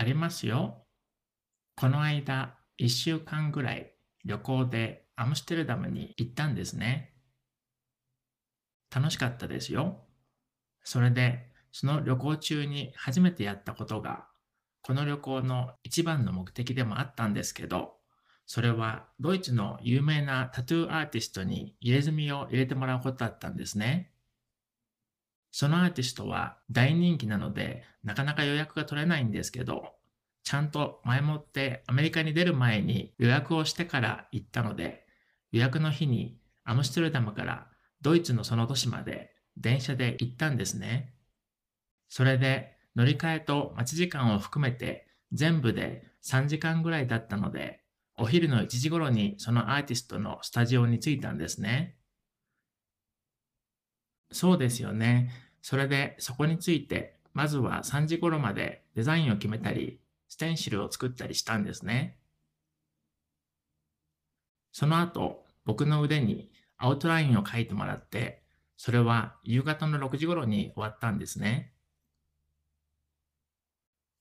ありますよ。この間、1週間ぐらい旅行でアムステルダムに行ったんですね。楽しかったですよ。それで、その旅行中に初めてやったことが、この旅行の一番の目的でもあったんですけど、それはドイツの有名なタトゥーアーティストに入れ墨を入れてもらうことだったんですね。そのアーティストは大人気なので、なかなか予約が取れないんですけど、ちゃんと前もってアメリカに出る前に予約をしてから行ったので、予約の日にアムステルダムからドイツのその都市まで電車で行ったんですね。それで乗り換えと待ち時間を含めて全部で3時間ぐらいだったので、お昼の1時頃にそのアーティストのスタジオに着いたんですね。そうですよね。それでそこについて、まずは3時頃までデザインを決めたり、ステンシルを作ったりしたんですね。その後、僕の腕にアウトラインを描いてもらって、それは夕方の6時頃に終わったんですね。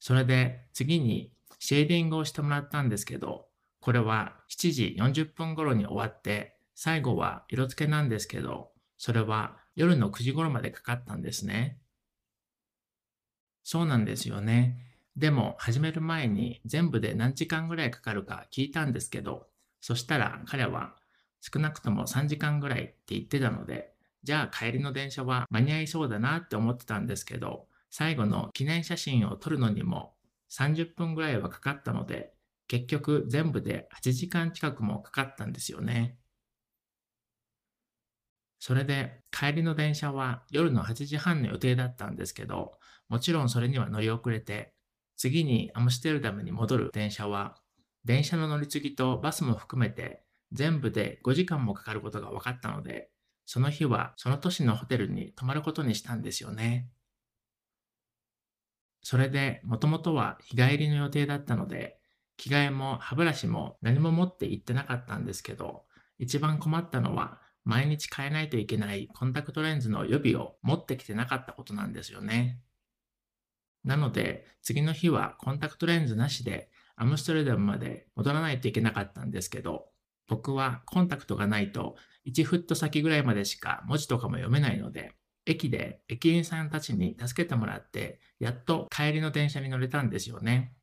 それで次にシェーディングをしてもらったんですけど、これは7時40分頃に終わって、最後は色付けなんですけど、それは夜の9時頃までかかったんですね。そうなんですよね。でも始める前に全部で何時間ぐらいかかるか聞いたんですけど、そしたら彼は少なくとも3時間ぐらいって言ってたので、じゃあ帰りの電車は間に合いそうだなって思ってたんですけど、最後の記念写真を撮るのにも30分ぐらいはかかったので、結局全部で8時間近くもかかったんですよね。それで帰りの電車は夜の8時半の予定だったんですけど、もちろんそれには乗り遅れて、次にアムステルダムに戻る電車は、電車の乗り継ぎとバスも含めて全部で5時間もかかることが分かったので、その日はその都市のホテルに泊まることにしたんですよね。それで、もともとは日帰りの予定だったので、着替えも歯ブラシも何も持って行ってなかったんですけど、一番困ったのは毎日変えないといけないコンタクトレンズの予備を持ってきてなかったことなんですよね。なので、次の日はコンタクトレンズなしでアムストルダムまで戻らないといけなかったんですけど、僕はコンタクトがないと1フット先ぐらいまでしか文字とかも読めないので、駅で駅員さんたちに助けてもらって、やっと帰りの電車に乗れたんですよね。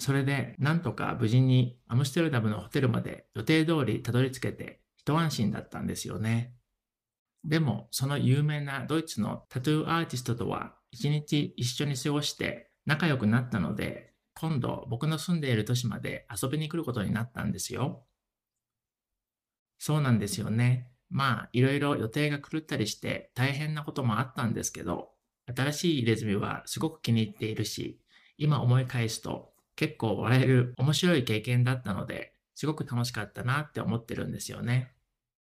それで、なんとか無事にアムステルダムのホテルまで予定通りたどり着けて一安心だったんですよね。でも、その有名なドイツのタトゥーアーティストとは一日一緒に過ごして仲良くなったので、今度僕の住んでいる都市まで遊びに来ることになったんですよ。そうなんですよね。まあ、いろいろ予定が狂ったりして大変なこともあったんですけど、新しい入れ墨はすごく気に入っているし、今思い返すと結構笑える面白い経験だったので、すごく楽しかったなって思ってるんですよね。